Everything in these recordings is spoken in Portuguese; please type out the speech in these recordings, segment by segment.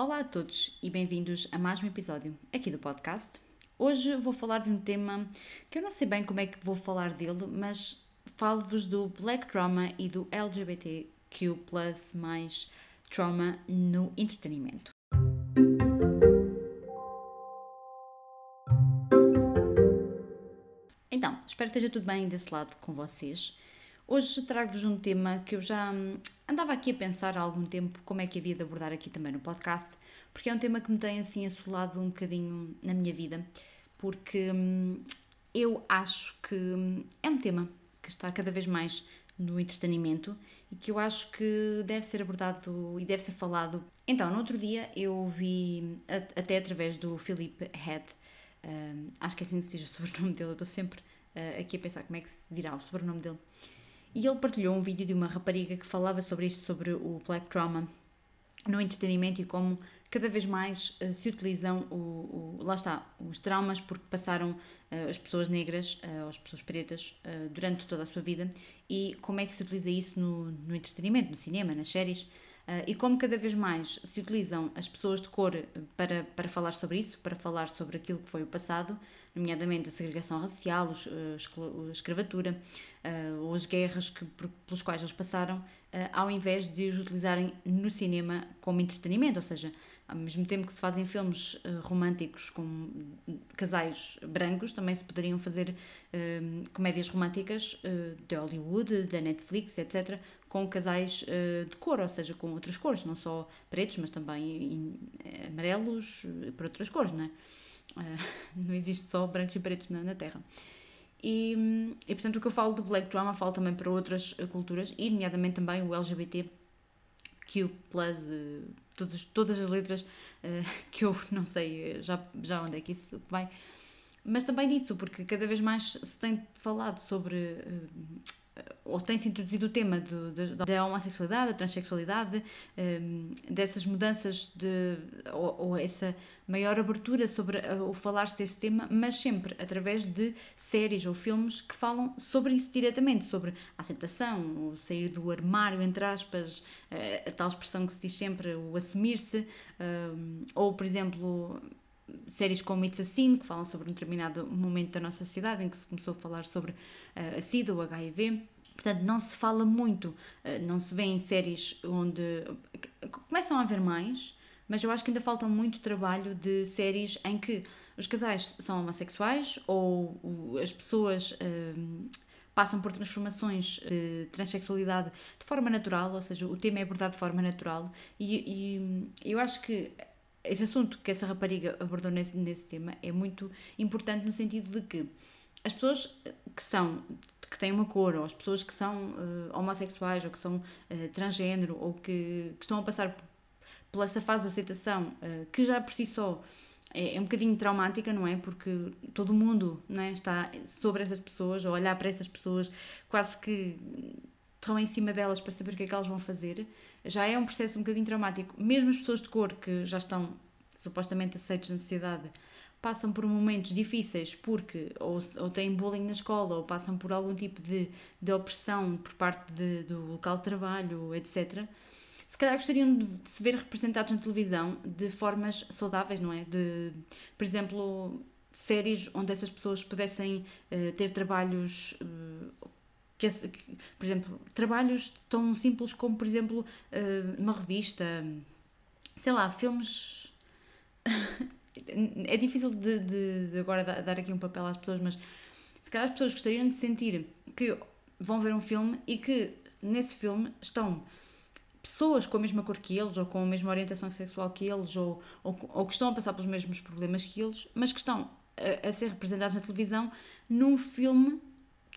Olá a todos e bem-vindos a mais um episódio aqui do podcast. Hoje vou falar de um tema que eu não sei bem como é que vou falar dele, mas falo-vos do Black Trauma e do LGBTQ mais trauma no entretenimento. Então, espero que esteja tudo bem desse lado com vocês. Hoje trago-vos um tema que eu já hum, andava aqui a pensar há algum tempo como é que havia de abordar aqui também no podcast, porque é um tema que me tem assim assolado um bocadinho na minha vida, porque hum, eu acho que hum, é um tema que está cada vez mais no entretenimento e que eu acho que deve ser abordado e deve ser falado. Então, no outro dia eu vi, até através do Philip Head, acho que é assim que se diz o sobrenome dele, eu estou sempre uh, aqui a pensar como é que se dirá o sobrenome dele e ele partilhou um vídeo de uma rapariga que falava sobre isto, sobre o black trauma no entretenimento e como cada vez mais uh, se utilizam o, o, lá está, os traumas porque passaram uh, as pessoas negras uh, as pessoas pretas durante toda a sua vida. E como é que se utiliza isso no, no entretenimento, no cinema, nas séries e como cada vez mais se utilizam as pessoas de cor para, para falar sobre isso, para falar sobre aquilo que foi o passado, nomeadamente a segregação racial, a escravatura, uh, ou as guerras que, pelos quais eles passaram, ao invés de os utilizarem no cinema como entretenimento, ou seja, ao mesmo tempo que se fazem filmes românticos com casais brancos, também se poderiam fazer comédias românticas de Hollywood, da Netflix, etc., com casais de cor, ou seja, com outras cores, não só pretos, mas também amarelos, por outras cores, não é? não existe só brancos e pretos na, na Terra. E, e, portanto, o que eu falo de Black Drama falo também para outras culturas, e nomeadamente também o LGBT Q+, uh, todas, todas as letras uh, que eu não sei já, já onde é que isso vai, mas também disso, porque cada vez mais se tem falado sobre uh, ou tem-se introduzido o tema do, da, da homossexualidade, da transexualidade, um, dessas mudanças de, ou, ou, essa maior abertura sobre o falar-se desse tema, mas sempre através de séries ou filmes que falam sobre isso diretamente, sobre a aceitação, o sair do armário, entre aspas, a, a tal expressão que se diz sempre, o assumir-se, um, ou por exemplo séries como It's a Sin, que falam sobre um determinado momento da nossa sociedade em que se começou a falar sobre uh, a SIDA, o HIV. Portanto, não se fala muito, uh, não se vê em séries onde. Começam a haver mais, mas eu acho que ainda falta muito trabalho de séries em que os casais são homossexuais ou as pessoas. Uh, passam por transformações de transexualidade de forma natural, ou seja, o tema é abordado de forma natural, e, e eu acho que esse assunto que essa rapariga abordou nesse, nesse tema é muito importante no sentido de que as pessoas que são que têm uma cor, ou as pessoas que são uh, homossexuais, ou que são uh, transgênero, ou que, que, estão a passar pela essa fase de aceitação, uh, que já por si só é, é, um bocadinho traumática, não é? Porque todo mundo não é? está sobre essas pessoas, ou olhar para essas pessoas, quase que estão em cima delas para saber o que é que elas vão fazer, já é um processo um bocadinho traumático. Mesmo as pessoas de cor que já estão supostamente aceitas na sociedade passam por momentos difíceis porque ou, ou têm bullying na escola ou passam por algum tipo de, de opressão por parte de, do local de trabalho, etc. Se calhar gostariam de se ver representados na televisão de formas saudáveis, não é? De, por exemplo, séries onde essas pessoas pudessem uh, ter trabalhos uh, que, por exemplo, trabalhos tão simples como, por exemplo, uh, uma revista, sei lá, filmes. é difícil de, de, de, agora dar aqui um papel às pessoas, mas se calhar as pessoas gostariam de sentir que vão ver um filme e que nesse filme estão pessoas com a mesma cor que eles, ou com a mesma orientação sexual que eles, ou, ou, ou que estão a passar pelos mesmos problemas que eles, mas que estão a, a ser representados na televisão num filme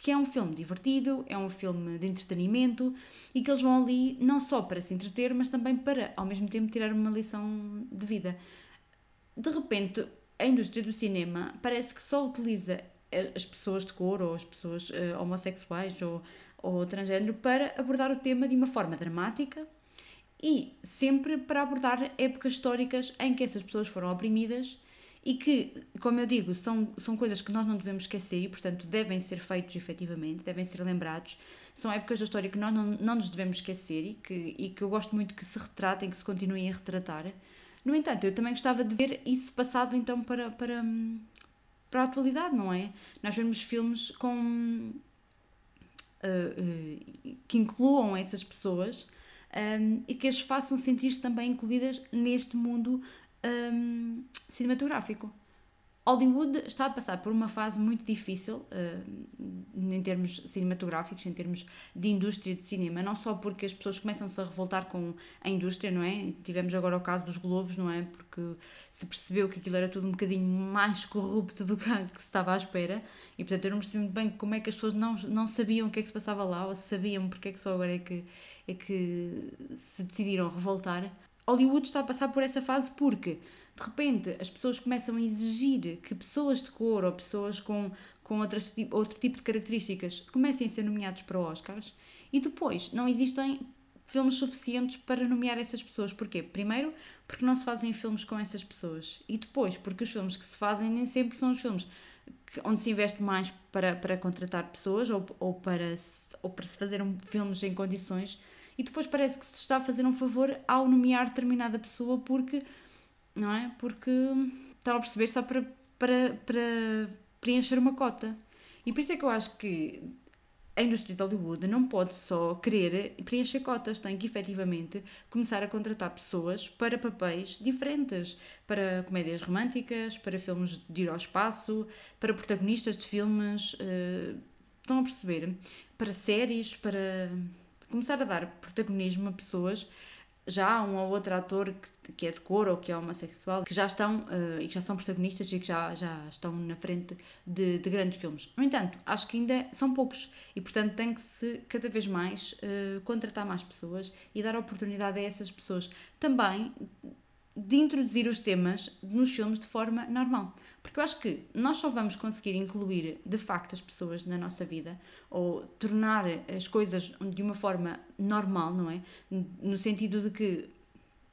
que é um filme divertido, é um filme de entretenimento e que eles vão ali não só para se entreter, mas também para, ao mesmo tempo, tirar uma lição de vida. De repente, a indústria do cinema parece que só utiliza eh, as pessoas de cor ou as pessoas uh, homossexuais ou, ou transgênero para abordar o tema de uma forma dramática e sempre para abordar épocas históricas em que essas pessoas foram oprimidas e que, como eu digo, são, são coisas que nós não devemos esquecer e, portanto, devem ser feitos efetivamente, devem ser lembrados. São épocas da história que nós não, não nos devemos esquecer e que, e que eu gosto muito que se retratem, que se continuem a retratar. No entanto, eu também gostava de ver isso passado então para, para, para a atualidade, não é? Nós vemos filmes com. Uh, uh, que incluam essas pessoas um, e que as façam sentir-se também incluídas neste mundo um, cinematográfico. Hollywood está a passar por uma fase muito difícil uh, em termos cinematográficos, em termos de indústria de cinema, não só porque as pessoas começam-se a revoltar com a indústria, não é? Tivemos agora o caso dos Globos, não é? Porque se percebeu que aquilo era tudo um bocadinho mais corrupto do que, se estava à espera e, portanto, eu não percebi muito bem como é que as pessoas não, não sabiam o que é que se passava lá ou se sabiam porque é que só agora é que, é que se decidiram revoltar. Hollywood está a passar por essa fase porque de repente as pessoas começam a exigir que pessoas de cor ou pessoas com, com outras, outro tipo de características comecem a ser nomeados para Oscars e depois não existem filmes suficientes para nomear essas pessoas. Porquê? Primeiro, porque não se fazem filmes com essas pessoas e depois, porque os filmes que se fazem nem sempre são os filmes onde se investe mais para, para contratar pessoas ou, ou, para, ou para se fazer um, filmes em condições e depois parece que se está a fazer um favor ao nomear determinada pessoa porque não é? Porque estão a perceber só para, para, para preencher uma cota. E por isso é que eu acho que a indústria de Hollywood não pode só querer preencher cotas, tem que efetivamente começar a contratar pessoas para papéis diferentes, para comédias românticas, para filmes de ir ao espaço, para protagonistas de filmes, uh, estão a perceber? Para séries, para começar a dar protagonismo a pessoas já há um ou outro ator que, que é de cor ou que é homossexual que já estão uh, e que já são protagonistas e que já, já estão na frente de, de, grandes filmes. No entanto, acho que ainda são poucos e, portanto, tem que se cada vez mais uh, contratar mais pessoas e dar oportunidade a essas pessoas. Também de introduzir os temas nos filmes de forma normal. Porque eu acho que nós só vamos conseguir incluir de facto as pessoas na nossa vida ou tornar as coisas de uma forma normal, não é? No sentido de que,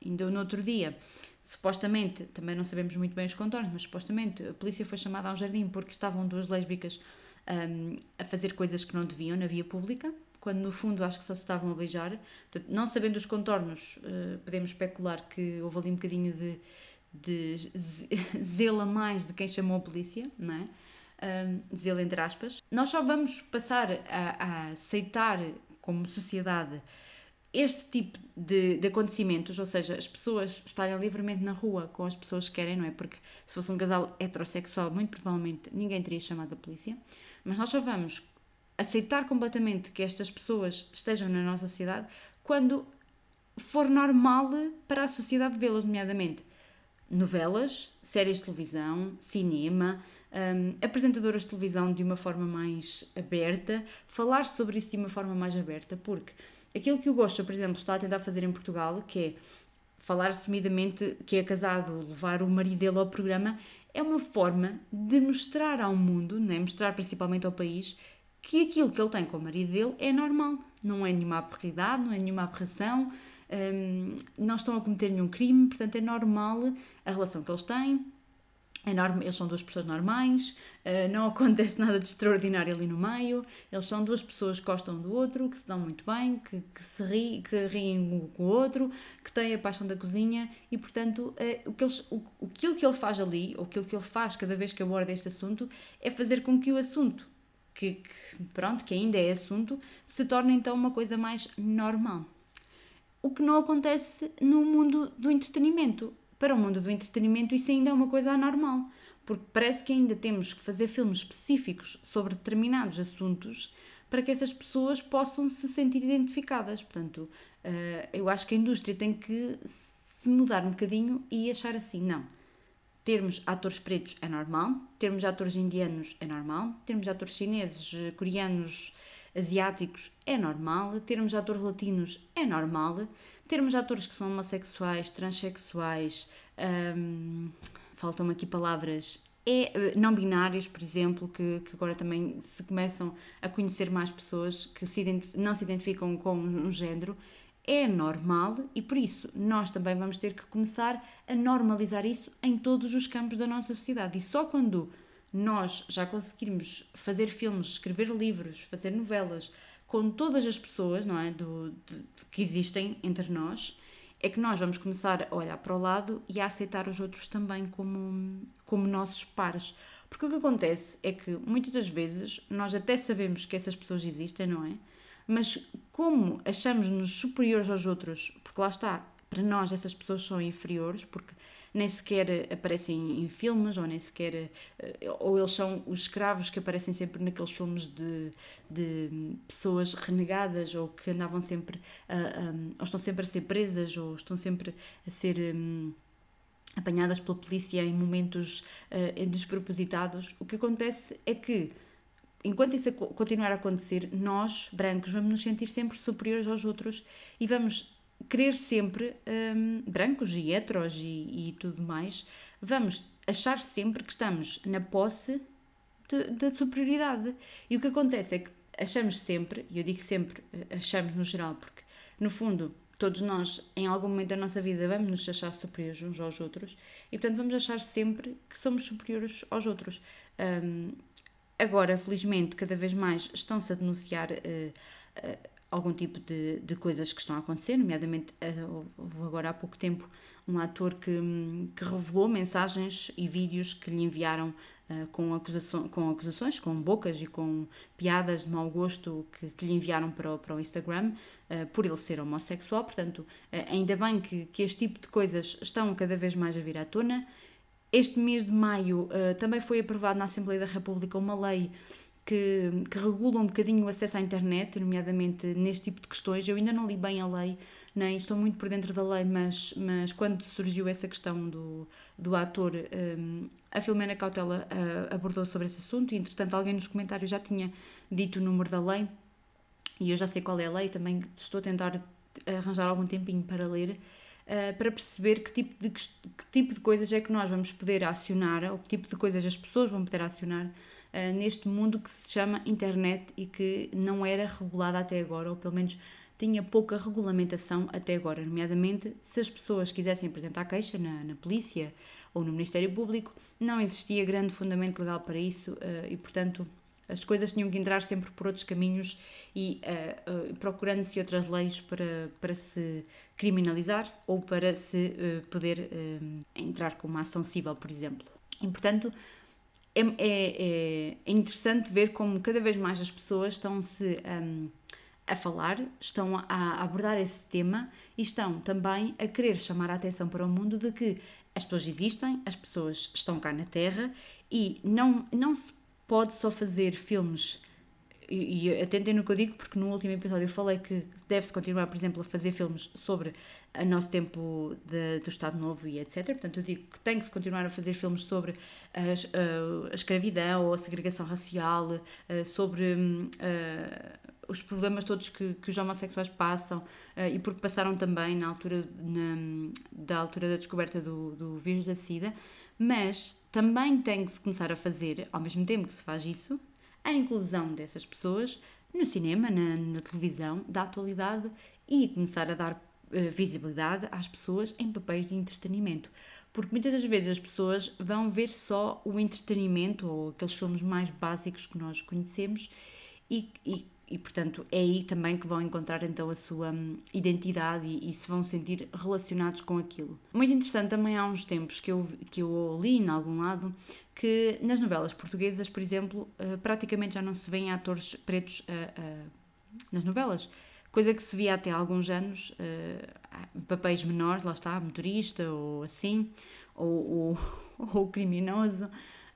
ainda no outro dia, supostamente, também não sabemos muito bem os contornos, mas supostamente a polícia foi chamada a um jardim porque estavam duas lésbicas um, a fazer coisas que não deviam na via pública quando no fundo acho que só se estavam a beijar. Portanto, não sabendo os contornos, uh, podemos especular que houve ali um bocadinho de, de zelo a mais de quem chamou a polícia, não é? Zelo entre aspas. Nós só vamos passar a, a aceitar como sociedade este tipo de, de, acontecimentos, ou seja, as pessoas estarem livremente na rua com as pessoas que querem, não é? Porque se fosse um casal heterossexual, muito provavelmente ninguém teria chamado a polícia, mas nós só vamos aceitar completamente que estas pessoas estejam na nossa sociedade quando for normal para a sociedade vê-las, nomeadamente novelas, séries de televisão, cinema, um, apresentadoras de televisão de uma forma mais aberta, falar sobre isso de uma forma mais aberta, porque aquilo que o Gosta, por exemplo, está a tentar fazer em Portugal, que é falar assumidamente que é casado, levar o marido dele ao programa, é uma forma de mostrar ao mundo, né? mostrar principalmente ao país, que aquilo que ele tem com o marido dele é normal, não é nenhuma aberridade, não é nenhuma aberração, um, não estão a cometer nenhum crime, portanto é normal a relação que eles têm, é normal, eles são duas pessoas normais, uh, não acontece nada de extraordinário ali no meio, eles são duas pessoas que gostam do outro, que se dão muito bem, que, que se ri, que riem um com o outro, que têm a paixão da cozinha e, portanto, uh, o que eles, o, aquilo que ele faz ali, ou aquilo que ele faz cada vez que aborda este assunto, é fazer com que o assunto que, que, pronto, que ainda é assunto, se torna então uma coisa mais normal. O que não acontece no mundo do entretenimento. Para o mundo do entretenimento isso ainda é uma coisa anormal, porque parece que ainda temos que fazer filmes específicos sobre determinados assuntos para que essas pessoas possam se sentir identificadas. Portanto, eh, eu acho que a indústria tem que se mudar um bocadinho e achar assim, não, Termos atores pretos é normal, termos atores indianos é normal, termos atores chineses, coreanos, asiáticos é normal, termos atores latinos é normal, termos atores que são homossexuais, transexuais, hum, faltam-me aqui palavras, é, eh, não binários, por exemplo, que, que, agora também se começam a conhecer mais pessoas que se não se identificam com um género, é normal e por isso nós também vamos ter que começar a normalizar isso em todos os campos da nossa sociedade. E só quando nós já conseguirmos fazer filmes, escrever livros, fazer novelas com todas as pessoas não é, do, de, que existem entre nós, é que nós vamos começar a olhar para o lado e a aceitar os outros também como, como nossos pares. Porque o que acontece é que muitas das vezes nós até sabemos que essas pessoas existem, não é? Mas como achamos-nos superiores aos outros, porque lá está, para nós essas pessoas são inferiores, porque nem sequer aparecem em filmes, ou nem sequer. Eh, ou eles são os escravos que aparecem sempre naqueles filmes de, de pessoas renegadas, ou que andavam sempre. A, ou estão sempre a ser presas, ou estão sempre a ser. Um, apanhadas pela polícia em momentos uh, despropositados. O que acontece é que enquanto isso continuar a acontecer, nós, brancos, vamos nos sentir sempre superiores aos outros e vamos querer sempre, um, brancos e heteros e, e, tudo mais, vamos achar sempre que estamos na posse da superioridade. E o que acontece é que achamos sempre, e eu digo sempre eh, achamos no geral, porque no fundo todos nós, em algum momento da nossa vida, vamos nos achar superiores uns aos outros e, portanto, vamos achar sempre que somos superiores aos outros. Um, agora, felizmente, cada vez mais estão-se a denunciar uh, uh, algum tipo de, de coisas que estão a acontecer, nomeadamente uh, houve agora há pouco tempo um ator que, que revelou mensagens e vídeos que lhe enviaram com, acusação, com acusações, com bocas e com piadas de mau gosto que, que lhe enviaram para o, para o Instagram por ele ser homossexual. Portanto, ainda bem que, que este tipo de coisas estão cada vez mais a vir à tona. Este mês de maio também foi aprovado na Assembleia da República uma lei que, que regula um bocadinho o acesso à internet, nomeadamente neste tipo de questões. Eu ainda não li bem a lei, nem estou muito por dentro da lei, mas, mas quando surgiu essa questão do, do ator, um, a Filomena Cautela uh, abordou sobre esse assunto e, entretanto, alguém nos comentários já tinha dito o número da lei e eu já sei qual é a lei, também estou a tentar arranjar algum tempinho para ler. Uh, para perceber que tipo, de, que tipo de coisas é que nós vamos poder acionar, ou que tipo de coisas as pessoas vão poder acionar uh, neste mundo que se chama internet e que não era regulada até agora, ou pelo menos tinha pouca regulamentação até agora, nomeadamente se as pessoas quisessem apresentar queixa na, na polícia ou no Ministério Público, não existia grande fundamento legal para isso uh, e, portanto, as coisas tinham que entrar sempre por outros caminhos e uh, uh, procurando-se outras leis para, para se criminalizar ou para se uh, poder entrar com uma ação civil, por exemplo. E, portanto, é, é, é, interessante ver como cada vez mais as pessoas estão-se um, a falar, estão a abordar esse tema e estão também a querer chamar a atenção para o mundo de que as pessoas existem, as pessoas estão cá na Terra e não, não se pode só fazer filmes e, e atentem no que eu digo, porque no último episódio eu falei que deve-se continuar, por exemplo, a fazer filmes sobre o nosso tempo de, do Estado Novo e etc. Portanto, eu digo que tem que se continuar a fazer filmes sobre a, a, a escravidão ou a segregação racial, uh, sobre uh, os problemas todos que, que os homossexuais passam e porque passaram também na altura, na, da altura da descoberta do, do vírus da SIDA, mas também tem que se começar a fazer, ao mesmo tempo que se faz isso, a inclusão dessas pessoas no cinema, na, na televisão, da atualidade e começar a dar uh, visibilidade às pessoas em papéis de entretenimento. Porque muitas das vezes as pessoas vão ver só o entretenimento ou aqueles filmes mais básicos que nós conhecemos e, e e portanto é aí também que vão encontrar então a sua hum, identidade e, e, se vão sentir relacionados com aquilo. Muito interessante também há uns tempos que eu, que eu li em algum lado que nas novelas portuguesas, por exemplo, uh, praticamente já não se vêem atores pretos uh, uh, nas novelas. Coisa que se via até há alguns anos, papéis menores, lá está, motorista ou assim, ou, ou, ou criminoso.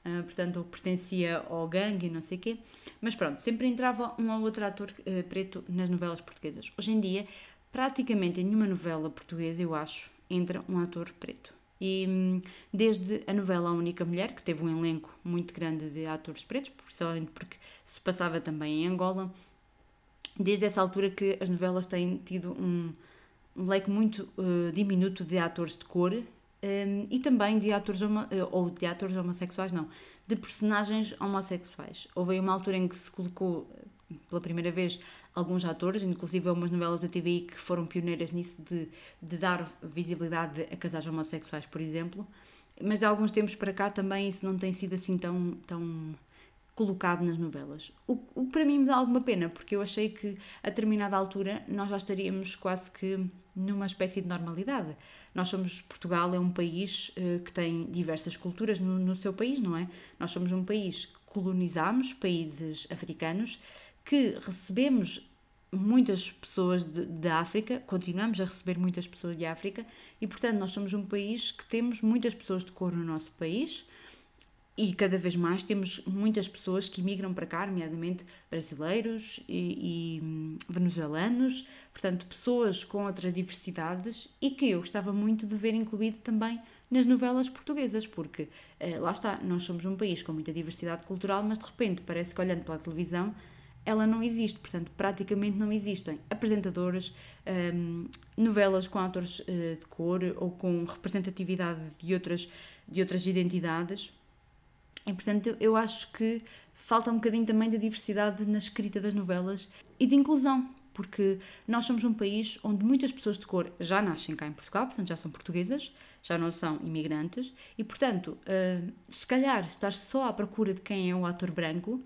Uh, portanto, pertencia ao gangue e não sei o quê. Mas pronto, sempre entrava um ou outro ator uh, preto nas novelas portuguesas. Hoje em dia, praticamente em nenhuma novela portuguesa, eu acho, entra um ator preto. E hum, desde a novela A Única Mulher, que teve um elenco muito grande de atores pretos, principalmente porque se passava também em Angola, desde essa altura que as novelas têm tido um, leque muito uh, diminuto de atores de cor um, e também de atores, eh, ou de atores homossexuais, não, de personagens homossexuais. Houve uma altura em que se colocou eh, pela primeira vez alguns atores, inclusive algumas novelas da TVI que foram pioneiras nisso de, de dar visibilidade a casais homossexuais, por exemplo, mas de alguns tempos para cá também isso não tem sido assim tão, tão colocado nas novelas. O, o que para mim me dá alguma pena, porque eu achei que a determinada altura nós já estaríamos quase que numa espécie de normalidade. Nós somos, Portugal é um país uh, que tem diversas culturas no, no, seu país, não é? Nós somos um país que colonizamos países africanos, que recebemos muitas pessoas da África, continuamos a receber muitas pessoas de África e, portanto, nós somos um país que temos muitas pessoas de cor no nosso país e cada vez mais temos muitas pessoas que migram para cá, nomeadamente brasileiros e, e hum, venezuelanos, portanto, pessoas com outras diversidades e que eu gostava muito de ver incluído também nas novelas portuguesas, porque eh, lá está, nós somos um país com muita diversidade cultural, mas de repente parece que olhando para a televisão ela não existe, portanto, praticamente não existem apresentadoras, um, novelas com atores uh, de cor ou com representatividade de outras, de outras identidades. E, portanto, eu acho que falta um bocadinho também de diversidade na escrita das novelas e de inclusão, porque nós somos um país onde muitas pessoas de cor já nascem cá em Portugal, portanto já são portuguesas, já não são imigrantes, e portanto, uh, se calhar estar só à procura de quem é o ator branco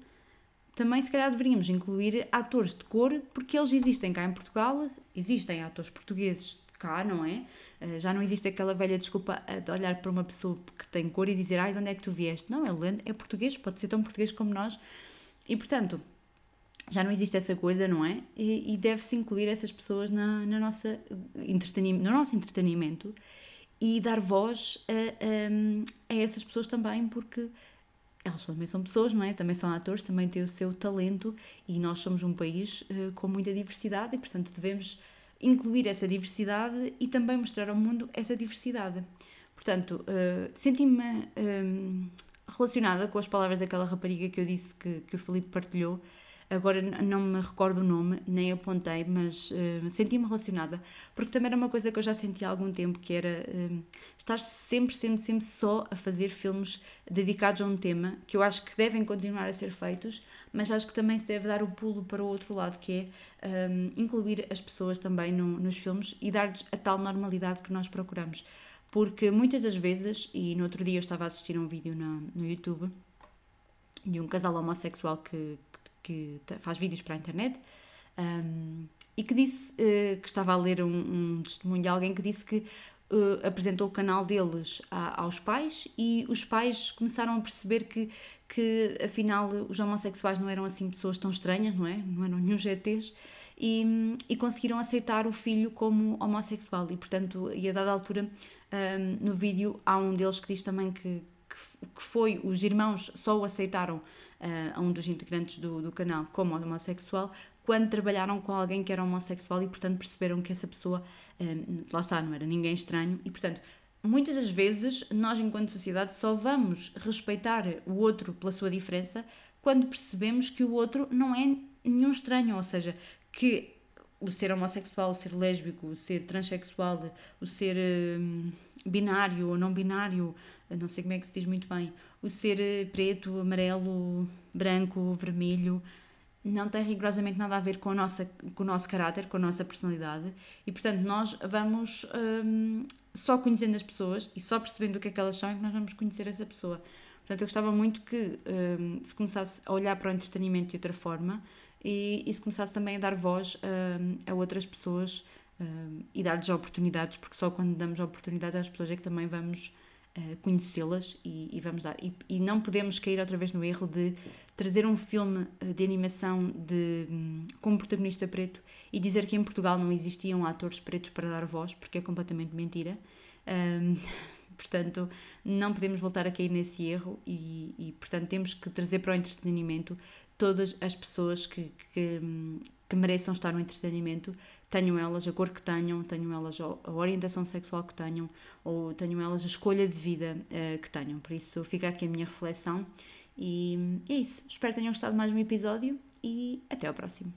também se calhar deveríamos incluir atores de cor, porque eles existem cá em Portugal, existem atores portugueses cá, não é? Uh, já não existe aquela velha desculpa de olhar para uma pessoa que tem cor e dizer, ai, de onde é que tu vieste? Não, ele é português, pode ser tão português como nós. E, portanto, já não existe essa coisa, não é? E, e deve-se incluir essas pessoas na, na nossa no nosso entretenimento e dar voz a, a, a essas pessoas também, porque elas também são pessoas, não é? Também são atores, também têm o seu talento e nós somos um país uh, com muita diversidade e, portanto, devemos incluir essa diversidade e também mostrar ao mundo essa diversidade. Portanto, uh, senti-me um, relacionada com as palavras daquela rapariga que eu disse que, que o Felipe partilhou agora não me recordo o nome, nem apontei, mas uh, senti-me relacionada, porque também era uma coisa que eu já senti há algum tempo, que era uh, estar sempre, sempre, sempre só a fazer filmes dedicados a um tema, que eu acho que devem continuar a ser feitos, mas acho que também se deve dar o pulo para o outro lado, que é eh, incluir as pessoas também no, nos filmes e dar-lhes a tal normalidade que nós procuramos. Porque muitas das vezes, e no outro dia eu estava a assistir a um vídeo no, no YouTube de um casal homossexual que, que faz vídeos para a internet, um, e que disse uh, que estava a ler um, um, testemunho de alguém que disse que uh, apresentou o canal deles a, aos pais e os pais começaram a perceber que, que afinal os homossexuais não eram assim pessoas tão estranhas, não é? Não eram nenhum GTs. E, e conseguiram aceitar o filho como homossexual e portanto e a dada altura um, no vídeo há um deles que diz também que, que foi os irmãos só o aceitaram a um dos integrantes do, do canal como homossexual quando trabalharam com alguém que era homossexual e, portanto, perceberam que essa pessoa, um, lá está, não era ninguém estranho. E, portanto, muitas das vezes nós, enquanto sociedade, só vamos respeitar o outro pela sua diferença quando percebemos que o outro não é nenhum estranho, ou seja, que o ser homossexual, o ser lésbico, o ser transexual, o ser um, binário ou não binário, não sei como é que se diz muito bem, o ser eh, preto, amarelo, branco, vermelho, não tem rigorosamente nada a ver com, a nossa, com o nosso caráter, com a nossa personalidade e, portanto, nós vamos um, só conhecendo as pessoas e só percebendo o que é que elas são é que nós vamos conhecer essa pessoa. Portanto, eu gostava muito que um, se começasse a olhar para o entretenimento de outra forma e, se começasse também a dar voz um, a outras pessoas um, e dar-lhes oportunidades, porque só quando damos oportunidades às pessoas é que também vamos uh, conhecê-las e, e, vamos dar. E, e, não podemos cair outra vez no erro de trazer um filme de animação de, um, com um protagonista preto e dizer que em Portugal não existiam atores pretos para dar voz, porque é completamente mentira. Portanto, não podemos voltar a cair nesse erro e, e, portanto, temos que trazer para o entretenimento todas as pessoas que, que, que, mereçam estar no entretenimento, tenham elas a cor que tenham, tenham elas a orientação sexual que tenham, ou tenham elas a escolha de vida uh, que tenham. Por isso, fica aqui a minha reflexão. E é isso. Espero que tenham gostado de mais um episódio e até ao próximo.